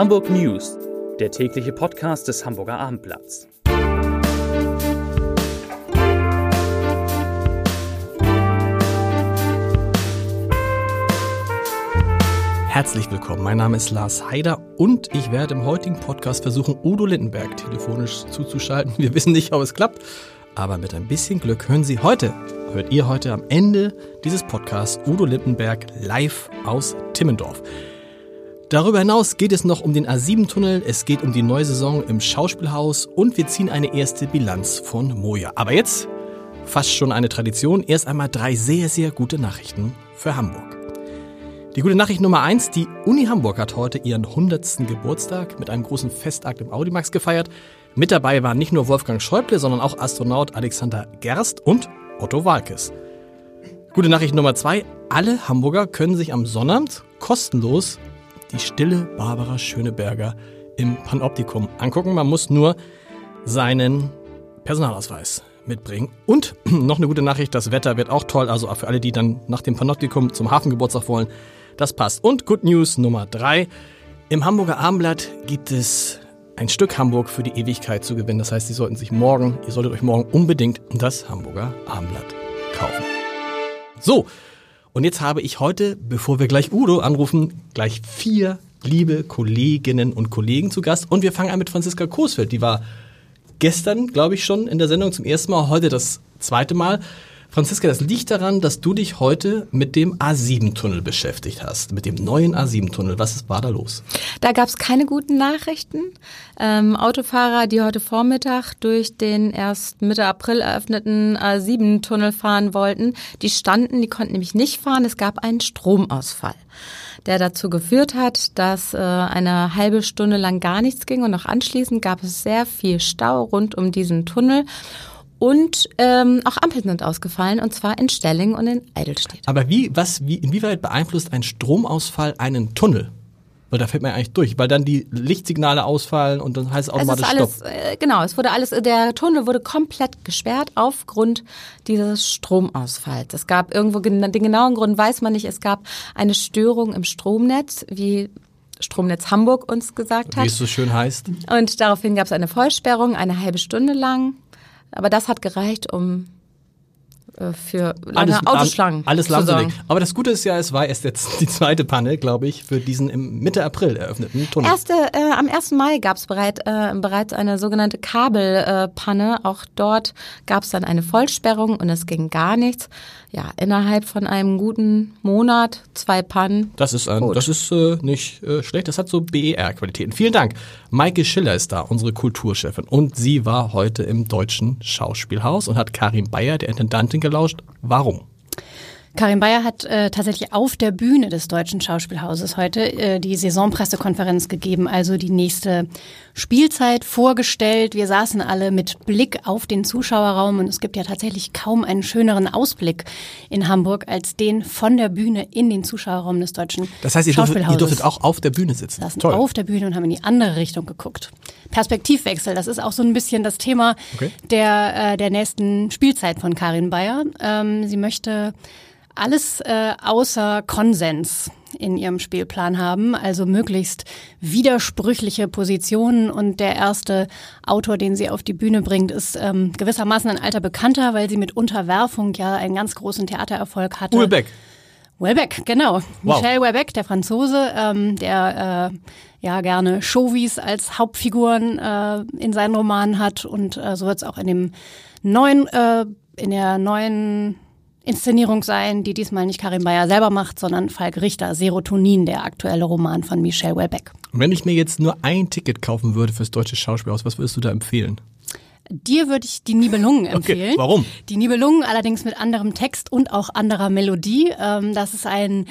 Hamburg News, der tägliche Podcast des Hamburger Abendblatts. Herzlich willkommen, mein Name ist Lars Haider und ich werde im heutigen Podcast versuchen, Udo Lindenberg telefonisch zuzuschalten. Wir wissen nicht, ob es klappt, aber mit ein bisschen Glück hören Sie heute, hört ihr heute am Ende dieses Podcasts Udo Lindenberg live aus Timmendorf. Darüber hinaus geht es noch um den A7-Tunnel, es geht um die neue Saison im Schauspielhaus und wir ziehen eine erste Bilanz von Moja. Aber jetzt fast schon eine Tradition, erst einmal drei sehr, sehr gute Nachrichten für Hamburg. Die gute Nachricht Nummer eins, die Uni Hamburg hat heute ihren 100. Geburtstag mit einem großen Festakt im Audimax gefeiert. Mit dabei waren nicht nur Wolfgang Schäuble, sondern auch Astronaut Alexander Gerst und Otto Walkes. Gute Nachricht Nummer zwei, alle Hamburger können sich am Sonnabend kostenlos die stille Barbara Schöneberger im Panoptikum angucken. Man muss nur seinen Personalausweis mitbringen. Und noch eine gute Nachricht, das Wetter wird auch toll, also für alle, die dann nach dem Panoptikum zum Hafengeburtstag wollen, das passt. Und Good News Nummer drei. Im Hamburger Abendblatt gibt es ein Stück Hamburg für die Ewigkeit zu gewinnen. Das heißt, Sie sollten sich morgen, ihr solltet euch morgen unbedingt das Hamburger Abendblatt kaufen. So, und jetzt habe ich heute, bevor wir gleich Udo anrufen, gleich vier liebe Kolleginnen und Kollegen zu Gast. Und wir fangen an mit Franziska Coesfeld. Die war gestern, glaube ich, schon in der Sendung zum ersten Mal, heute das zweite Mal. Franziska, das liegt daran, dass du dich heute mit dem A7-Tunnel beschäftigt hast, mit dem neuen A7-Tunnel. Was war da los? Da gab es keine guten Nachrichten. Ähm, Autofahrer, die heute Vormittag durch den erst Mitte April eröffneten A7-Tunnel fahren wollten, die standen, die konnten nämlich nicht fahren. Es gab einen Stromausfall der dazu geführt hat, dass äh, eine halbe Stunde lang gar nichts ging und auch anschließend gab es sehr viel Stau rund um diesen Tunnel. Und ähm, auch Ampeln sind ausgefallen, und zwar in Stelling und in Eidelstedt. Aber wie, was, wie, inwieweit beeinflusst ein Stromausfall einen Tunnel? Weil da fällt mir eigentlich durch, weil dann die Lichtsignale ausfallen und dann heißt es automatisch es alles, Stopp. Äh, genau, es wurde alles, der Tunnel wurde komplett gesperrt aufgrund dieses Stromausfalls. Es gab irgendwo, den genauen Grund weiß man nicht, es gab eine Störung im Stromnetz, wie Stromnetz Hamburg uns gesagt hat. Wie es so schön heißt. Und daraufhin gab es eine Vollsperrung, eine halbe Stunde lang. Aber das hat gereicht, um für lange Alles- Autoschlangen Alles sorgen. Aber das Gute ist ja, es war erst jetzt die zweite Panne, glaube ich, für diesen im Mitte April eröffneten Tunnel. Erste, äh, am 1. Mai gab es bereit, äh, bereits eine sogenannte Kabelpanne. Äh. Auch dort gab es dann eine Vollsperrung und es ging gar nichts. Ja, innerhalb von einem guten Monat zwei Pannen. Das ist, ein, das ist äh, nicht äh, schlecht, das hat so BER-Qualitäten. Vielen Dank. Maike Schiller ist da, unsere Kulturchefin. Und sie war heute im Deutschen Schauspielhaus und hat Karin Bayer, der Intendantin, gelauscht. Warum? Karin Bayer hat äh, tatsächlich auf der Bühne des Deutschen Schauspielhauses heute äh, die Saisonpressekonferenz gegeben, also die nächste Spielzeit vorgestellt. Wir saßen alle mit Blick auf den Zuschauerraum und es gibt ja tatsächlich kaum einen schöneren Ausblick in Hamburg als den von der Bühne in den Zuschauerraum des Deutschen Das heißt, ihr durftet, ihr Schauspielhauses durftet auch auf der Bühne sitzen. saßen Toll. auf der Bühne und haben in die andere Richtung geguckt. Perspektivwechsel, das ist auch so ein bisschen das Thema Okay. der, äh, der nächsten Spielzeit von Karin Bayer. Ähm, sie möchte alles äh, außer Konsens in ihrem Spielplan haben, also möglichst widersprüchliche Positionen. Und der erste Autor, den sie auf die Bühne bringt, ist ähm, gewissermaßen ein alter Bekannter, weil sie mit Unterwerfung ja einen ganz großen Theatererfolg hatte. Ulbeck. Welbeck, genau. Wow. Michel Welbeck, der Franzose, ähm, der äh, ja gerne Chauvis als Hauptfiguren äh, in seinen Romanen hat und äh, so wird es auch in dem neuen, äh, in der neuen Inszenierung sein, die diesmal nicht Karin Bayer selber macht, sondern Falk Richter, Serotonin, der aktuelle Roman von Michel Welbeck. Und wenn ich mir jetzt nur ein Ticket kaufen würde fürs Deutsche Schauspielhaus, was würdest du da empfehlen? Dir würde ich die Nibelungen empfehlen. warum? Die Nibelungen allerdings mit anderem Text und auch anderer Melodie. Ähm, das ist ein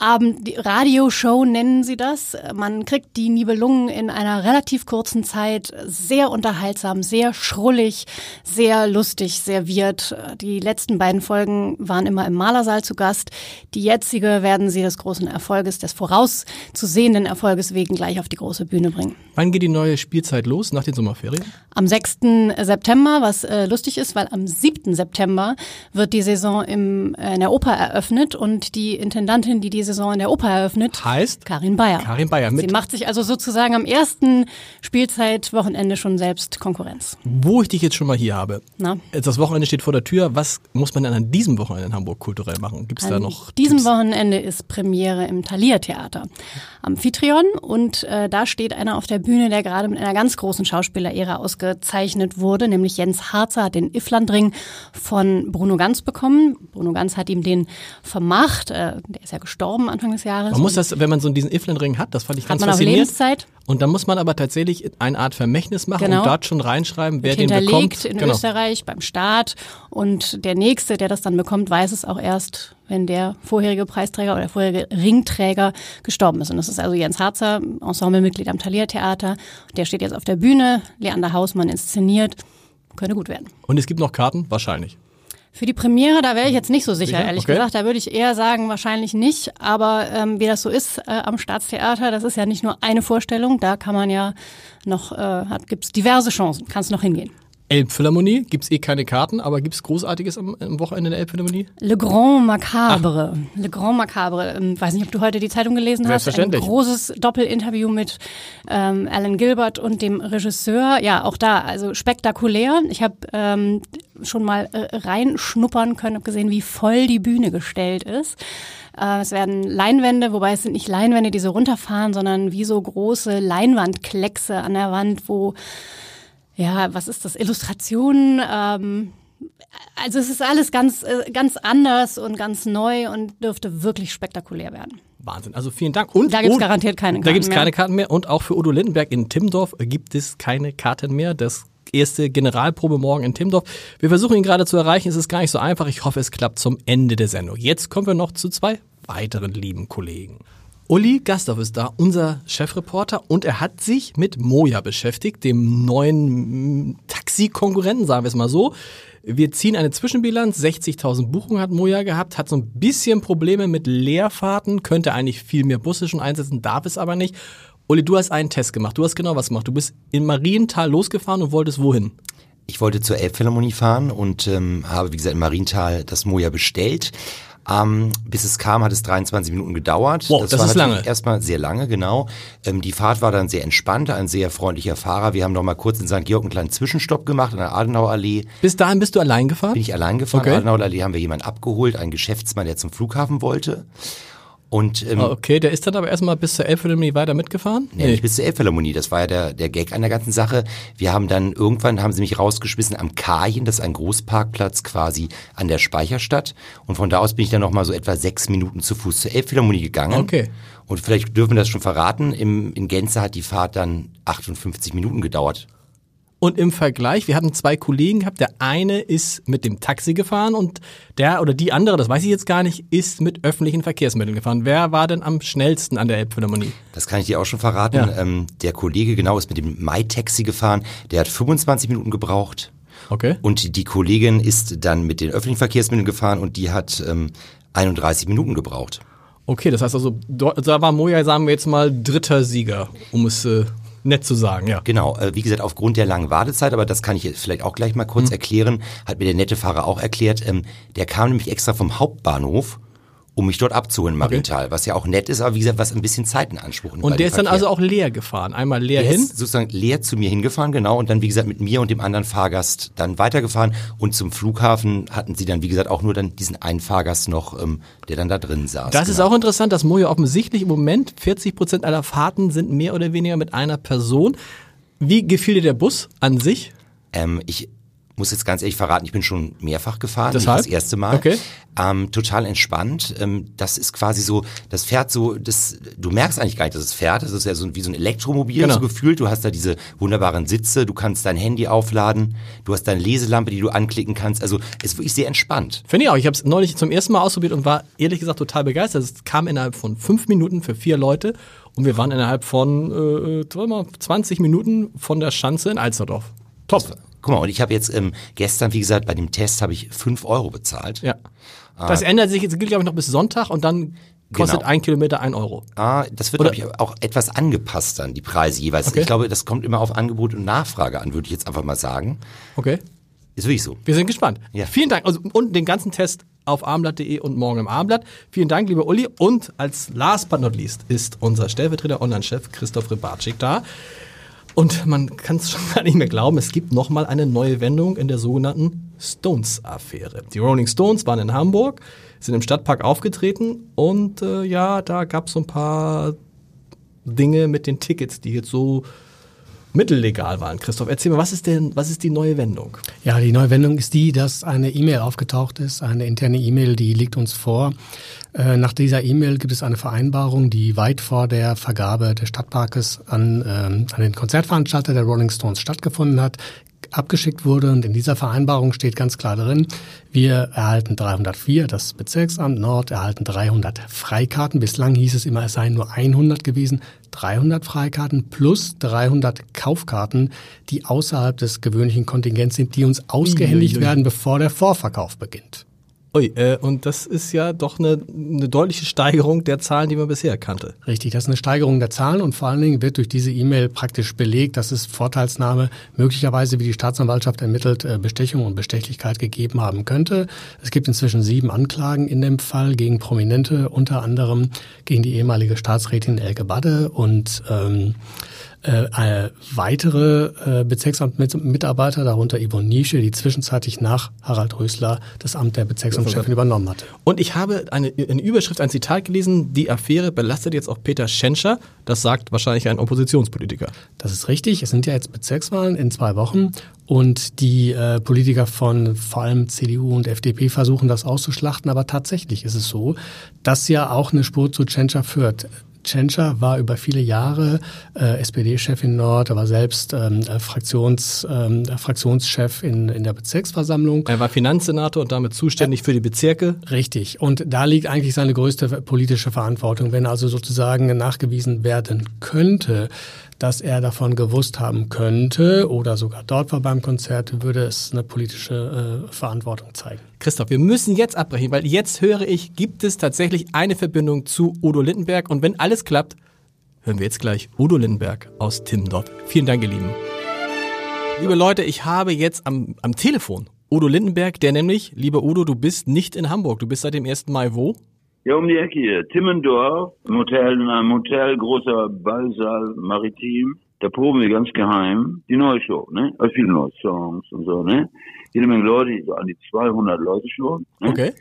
Abend, Radioshow nennen sie das. Man kriegt die Nibelungen in einer relativ kurzen Zeit sehr unterhaltsam, sehr schrullig, sehr lustig serviert. Die letzten beiden Folgen waren immer im Malersaal zu Gast. Die jetzige werden sie des großen Erfolges, des vorauszusehenden Erfolges wegen gleich auf die große Bühne bringen. Wann geht die neue Spielzeit los? Nach den Sommerferien? Am 6. September, was äh, lustig ist, weil am 7. September wird die Saison im, äh, in der Oper eröffnet und die Intendantin, die die Saison in der Oper eröffnet. Heißt? Karin Bayer. Karin Bayer mit- Sie macht sich also sozusagen am ersten Spielzeitwochenende schon selbst Konkurrenz. Wo ich dich jetzt schon mal hier habe. Na? Jetzt Das Wochenende steht vor der Tür. Was muss man denn an diesem Wochenende in Hamburg kulturell machen? Gibt es da noch diesem Tipps? Wochenende ist Premiere im Thalia Theater. Amphitryon und äh, da steht einer auf der Bühne, der gerade mit einer ganz großen Schauspielerära ausgezeichnet wurde, nämlich Jens Harzer hat den Iflandring von Bruno Ganz bekommen. Bruno Ganz hat ihm den vermacht, äh, der ist ja gestorben Anfang des Jahres. Man muss das, wenn man so diesen Iflen-Ring hat, das fand ich hat ganz man faszinierend. Lebenszeit Und dann muss man aber tatsächlich eine Art Vermächtnis machen Genau. und dort schon reinschreiben, wer den bekommt. in Genau. Österreich beim Staat und der nächste, der das dann bekommt, weiß es auch erst, wenn der vorherige Preisträger oder der vorherige Ringträger gestorben ist. Und das ist also Jens Harzer, Ensemblemitglied am Thalia Theater. Der steht jetzt auf der Bühne, Leander Hausmann inszeniert. Könnte gut werden. Und es gibt noch Karten? Wahrscheinlich. Für die Premiere, da wäre ich jetzt nicht so sicher, Sicher? ehrlich Okay. gesagt. Da würde ich eher sagen, wahrscheinlich nicht. Aber ähm, wie das so ist äh, am Staatstheater, das ist ja nicht nur eine Vorstellung. Da kann man ja noch, äh, hat, gibt's diverse Chancen. Kannst noch hingehen. Elbphilharmonie, gibt's eh keine Karten, aber gibt's Großartiges am, am Wochenende der Elbphilharmonie? Le Grand Macabre. Le Grand Macabre. Ähm, weiß nicht, ob du heute die Zeitung gelesen hast. Ein großes Doppelinterview mit ähm, Alan Gilbert und dem Regisseur. Ja, auch da, also spektakulär. Ich habe ähm, schon mal äh, reinschnuppern können, habe gesehen, wie voll die Bühne gestellt ist. Äh, es werden Leinwände, wobei es sind nicht Leinwände, die so runterfahren, sondern wie so große Leinwandkleckse an der Wand, wo ja, was ist das? Illustrationen, ähm, also es ist alles ganz, äh, ganz anders und ganz neu und dürfte wirklich spektakulär werden. Wahnsinn. Also vielen Dank. Und Da gibt's oh, garantiert keine Da Karten gibt's mehr. keine Karten mehr. Und auch für Udo Lindenberg in Timmendorf gibt es keine Karten mehr. Das erste Generalprobe morgen in Timmendorf. Wir versuchen ihn gerade zu erreichen. Es ist gar nicht so einfach. Ich hoffe, es klappt zum Ende der Sendung. Jetzt kommen wir noch zu zwei weiteren lieben Kollegen. Uli Gasthoff ist da, unser Chefreporter, und er hat sich mit Moja beschäftigt, dem neuen mm, Taxi-Konkurrenten, sagen wir es mal so. Wir ziehen eine Zwischenbilanz. 60.000 Buchungen hat Moja gehabt, hat so ein bisschen Probleme mit Leerfahrten, könnte eigentlich viel mehr Busse schon einsetzen, darf es aber nicht. Uli, du hast einen Test gemacht. Du hast genau was gemacht. Du bist in Marienthal losgefahren und wolltest wohin? Ich wollte zur Elbphilharmonie fahren und ähm, habe, wie gesagt, in Marienthal das Moja bestellt. Ähm, bis es kam, hat es 23 Minuten gedauert. Wow, das war ist natürlich lange. Erstmal sehr lange, genau. Ähm, die Fahrt war dann sehr entspannt, ein sehr freundlicher Fahrer. Wir haben noch mal kurz in St. Georg einen kleinen Zwischenstopp gemacht an der Adenauer Allee. Bis dahin bist du allein gefahren? Bin ich allein gefahren. Okay. Adenauer Allee haben wir jemanden abgeholt, einen Geschäftsmann, der zum Flughafen wollte. Und ähm, Ah, Okay, der ist dann aber erstmal bis zur Elbphilharmonie weiter mitgefahren? Nee, nicht bis zur Elbphilharmonie. Das war ja der, der Gag an der ganzen Sache. Wir haben dann, irgendwann haben sie mich rausgeschmissen am Kajen, das ist ein Großparkplatz quasi an der Speicherstadt. Und von da aus bin ich dann nochmal so etwa sechs Minuten zu Fuß zur Elbphilharmonie gegangen. Okay. Und vielleicht dürfen wir das schon verraten. Im, in Gänze hat die Fahrt dann 58 Minuten gedauert. Und im Vergleich, wir hatten zwei Kollegen gehabt. Der eine ist mit dem Taxi gefahren und der oder die andere, das weiß ich jetzt gar nicht, ist mit öffentlichen Verkehrsmitteln gefahren. Wer war denn am schnellsten an der Elbphilharmonie? Das kann ich dir auch schon verraten. Ja. Ähm, der Kollege genau ist mit dem Mai-Taxi gefahren. Der hat 25 Minuten gebraucht. Okay. Und die Kollegin ist dann mit den öffentlichen Verkehrsmitteln gefahren und die hat ähm, 31 Minuten gebraucht. Okay, das heißt also, da war Moja, sagen wir jetzt mal, dritter Sieger, um es äh, nett zu sagen, ja. Genau, äh, wie gesagt, aufgrund der langen Wartezeit, aber das kann ich jetzt vielleicht auch gleich mal kurz erklären, hat mir der nette Fahrer auch erklärt. Ähm, der kam nämlich extra vom Hauptbahnhof, um mich dort abzuholen Marienthal, was ja auch nett ist, aber wie gesagt, was ein bisschen Zeit in Anspruch nimmt. Und der ist dann Verkehr. also auch leer gefahren. Einmal leer Der hin. ist sozusagen leer zu mir hingefahren, genau, und dann, wie gesagt, mit mir und dem anderen Fahrgast dann weitergefahren. Und zum Flughafen hatten sie dann, wie gesagt, auch nur dann diesen einen Fahrgast noch, ähm, der dann da drin saß. Das ist genau. auch interessant, dass Moja offensichtlich im Moment 40 Prozent aller Fahrten sind mehr oder weniger mit einer Person. Wie gefiel dir der Bus an sich? Ähm, ich muss jetzt ganz ehrlich verraten, ich bin schon mehrfach gefahren, Deshalb? nicht das erste Mal. Okay. Ähm, total entspannt. Ähm, das ist quasi so, das fährt so, das, du merkst eigentlich gar nicht, dass es fährt. Das ist ja so wie so ein Elektromobil Genau. so gefühlt. Du hast da diese wunderbaren Sitze, du kannst dein Handy aufladen, du hast deine Leselampe, die du anklicken kannst. Also ist wirklich sehr entspannt. Finde ich auch. Ich habe es neulich zum ersten Mal ausprobiert und war ehrlich gesagt total begeistert. Es kam innerhalb von fünf Minuten für vier Leute und wir waren innerhalb von äh, warte mal, 20 Minuten von der Schanze in Alsterdorf. Top. Guck mal, und ich habe jetzt ähm, gestern, wie gesagt, bei dem Test habe ich fünf Euro bezahlt. Ja. Das ändert sich jetzt, gilt glaube ich noch bis Sonntag und dann kostet Genau. ein Kilometer ein Euro. Ah, das wird, glaube ich, auch etwas angepasst dann, die Preise jeweils. Okay. Ich glaube, das kommt immer auf Angebot und Nachfrage an, würde ich jetzt einfach mal sagen. Okay. Ist wirklich so. Wir sind gespannt. Ja. Vielen Dank. Also, und den ganzen Test auf armblatt.de und morgen im Armblatt. Vielen Dank, lieber Uli. Und als last but not least ist unser Stellvertreter Online-Chef Christoph Rybarczyk da. Und man kann es schon gar nicht mehr glauben, es gibt nochmal eine neue Wendung in der sogenannten Stones-Affäre. Die Rolling Stones waren in Hamburg, sind im Stadtpark aufgetreten und äh, ja, da gab es so ein paar Dinge mit den Tickets, die jetzt so mittellegal waren. Christoph, erzähl mal, was ist denn, was ist die neue Wendung? Ja, die neue Wendung ist die, dass eine E-Mail aufgetaucht ist, eine interne E-Mail, die liegt uns vor. Äh, nach dieser E-Mail gibt es eine Vereinbarung, die weit vor der Vergabe des Stadtparkes an, ähm, an den Konzertveranstalter der Rolling Stones stattgefunden hat abgeschickt wurde. Und in dieser Vereinbarung steht ganz klar drin, wir erhalten 304, das Bezirksamt Nord erhalten 300 Freikarten. Bislang hieß es immer, es seien nur 100 gewesen. 300 Freikarten plus 300 Kaufkarten, die außerhalb des gewöhnlichen Kontingents sind, die uns ausgehändigt werden, bevor der Vorverkauf beginnt. Ui, äh, und das ist ja doch eine, eine deutliche Steigerung der Zahlen, die man bisher kannte. Richtig, das ist eine Steigerung der Zahlen und vor allen Dingen wird durch diese E-Mail praktisch belegt, dass es Vorteilsnahme möglicherweise, wie die Staatsanwaltschaft ermittelt, äh, Bestechung und Bestechlichkeit gegeben haben könnte. Es gibt inzwischen sieben Anklagen in dem Fall gegen Prominente, unter anderem gegen die ehemalige Staatsrätin Elke Badde und ähm, äh, weitere äh, Bezirksamtmitarbeiter, darunter Yvonne Nische, die zwischenzeitlich nach Harald Rösler das Amt der Bezirksamtchefin übernommen hatte. Und ich habe eine, eine Überschrift, ein Zitat gelesen, die Affäre belastet jetzt auch Peter Schenscher. Das sagt wahrscheinlich ein Oppositionspolitiker. Das ist richtig. Es sind ja jetzt Bezirkswahlen in zwei Wochen und die äh, Politiker von vor allem CDU und FDP versuchen das auszuschlachten. Aber tatsächlich ist es so, dass ja auch eine Spur zu Tschentscher führt. Tschentscher war über viele Jahre äh, SPD-Chef in Nord, er war selbst ähm, äh, Fraktions, ähm, Fraktionschef in, in der Bezirksversammlung. Er war Finanzsenator und damit zuständig äh, für die Bezirke. Richtig. Und da liegt eigentlich seine größte politische Verantwortung. Wenn also sozusagen nachgewiesen werden könnte, dass er davon gewusst haben könnte oder sogar dort war beim Konzert, würde es eine politische äh, Verantwortung zeigen. Christoph, wir müssen jetzt abbrechen, weil jetzt höre ich, gibt es tatsächlich eine Verbindung zu Udo Lindenberg und wenn alles klappt, hören wir jetzt gleich Udo Lindenberg aus Timmendorf. Vielen Dank, ihr Lieben. Liebe Leute, ich habe jetzt am, am Telefon Udo Lindenberg, der nämlich, lieber Udo, du bist nicht in Hamburg, du bist seit dem 1. Mai wo? Ja, um die Ecke hier. Timmendorf, im Hotel, in einem Hotel, großer Ballsaal, maritim. Da proben wir ganz geheim die neue Show, ne? Also viele neue Songs und so, ne? Jede Menge Leute, so an die 200 Leute schon. Ne? Okay.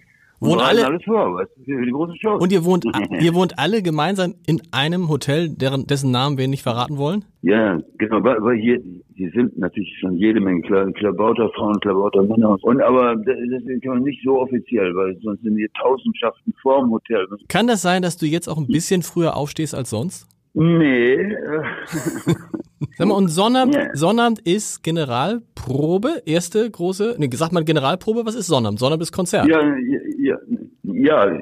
Wohnen alle, alles vor, weißt du, für die große Show. Und ihr wohnt, ihr wohnt alle gemeinsam in einem Hotel, deren, dessen Namen wir nicht verraten wollen? Ja, genau, weil, weil hier, hier sind natürlich schon jede Menge Kla Klabauter Frauen, Klabauter Männer und aber das ist nicht so offiziell, weil sonst sind hier Tausendschaften vor dem Hotel. Kann das sein, dass du jetzt auch ein bisschen früher aufstehst als sonst? Nee. Sag mal, und Sonnabend, yeah. Sonnabend ist Generalprobe, erste große, ne, sagt man Generalprobe, was ist Sonnabend? Sonnabend ist Konzert. Ja, ja, ja,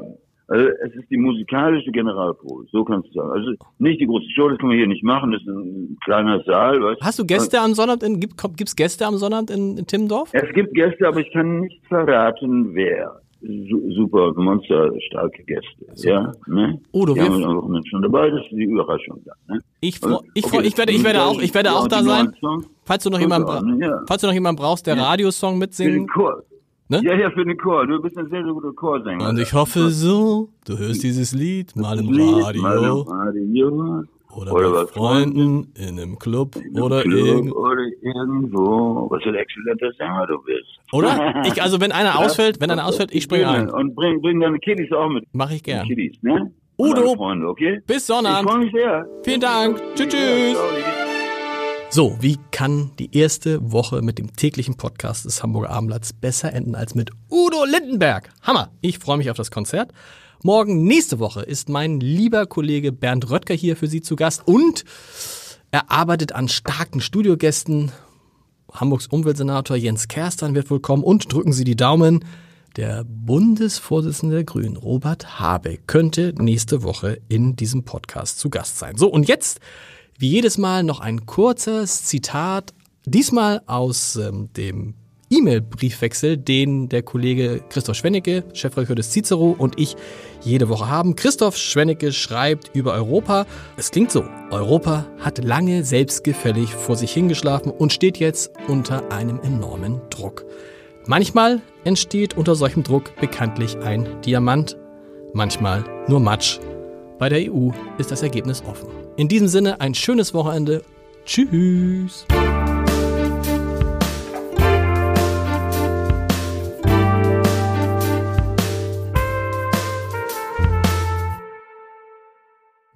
also es ist die musikalische Generalprobe, so kannst du sagen. Also nicht die große Show, das kann man hier nicht machen, das ist ein kleiner Saal. Weißt? Hast du Gäste am Sonnabend, in, gibt es Gäste am Sonnabend in, in Timmendorf? Es gibt Gäste, aber ich kann nicht verraten, wer super monsterstarke Gäste. So. Ja, ne? Udo, wir haben auch Menschen dabei, das ist die Überraschung da. Ne? Ich, also, ich, okay, ich, werde, ich werde auch, ich werde auch da sein. Falls du noch jemanden, ja. falls du noch jemanden brauchst, der ja. Radiosong mitsingen. Für den Chor. Ne? Ja, ja, für den Chor. Du bist ein sehr, sehr guter Chorsänger. Und ich hoffe so, du hörst dieses Lied mal im Radio. Mal im Radio. Oder, oder bei Freunden, in einem Club, in einem oder, Club irgend oder irgendwo. Was für ein exzellenter Sänger du bist. Oder? Ich, also wenn einer ausfällt, wenn einer ausfällt, ich springe ein. Und bring, bring deine Kiddies auch mit. Mach ich gern. Kiddies, ne? Udo, Freunde, okay? bis Sonnabend. Ich freue mich sehr. Vielen Dank. Tschüss, tschüss. So, wie kann die erste Woche mit dem täglichen Podcast des Hamburger Abendblatts besser enden als mit Udo Lindenberg? Hammer! Ich freue mich auf das Konzert. Morgen, nächste Woche, ist mein lieber Kollege Bernd Röttger hier für Sie zu Gast und er arbeitet an starken Studiogästen. Hamburgs Umweltsenator Jens Kerstern wird wohl kommen und drücken Sie die Daumen. Der Bundesvorsitzende der Grünen, Robert Habeck, könnte nächste Woche in diesem Podcast zu Gast sein. So, und jetzt, wie jedes Mal, noch ein kurzes Zitat, diesmal aus ähm, dem E-Mail-Briefwechsel, den der Kollege Christoph Schwennecke, Chefredakteur des Cicero und ich jede Woche haben. Christoph Schwennecke schreibt über Europa. Es klingt so. Europa hat lange selbstgefällig vor sich hingeschlafen und steht jetzt unter einem enormen Druck. Manchmal entsteht unter solchem Druck bekanntlich ein Diamant, manchmal nur Matsch. Bei der EU ist das Ergebnis offen. In diesem Sinne ein schönes Wochenende. Tschüss.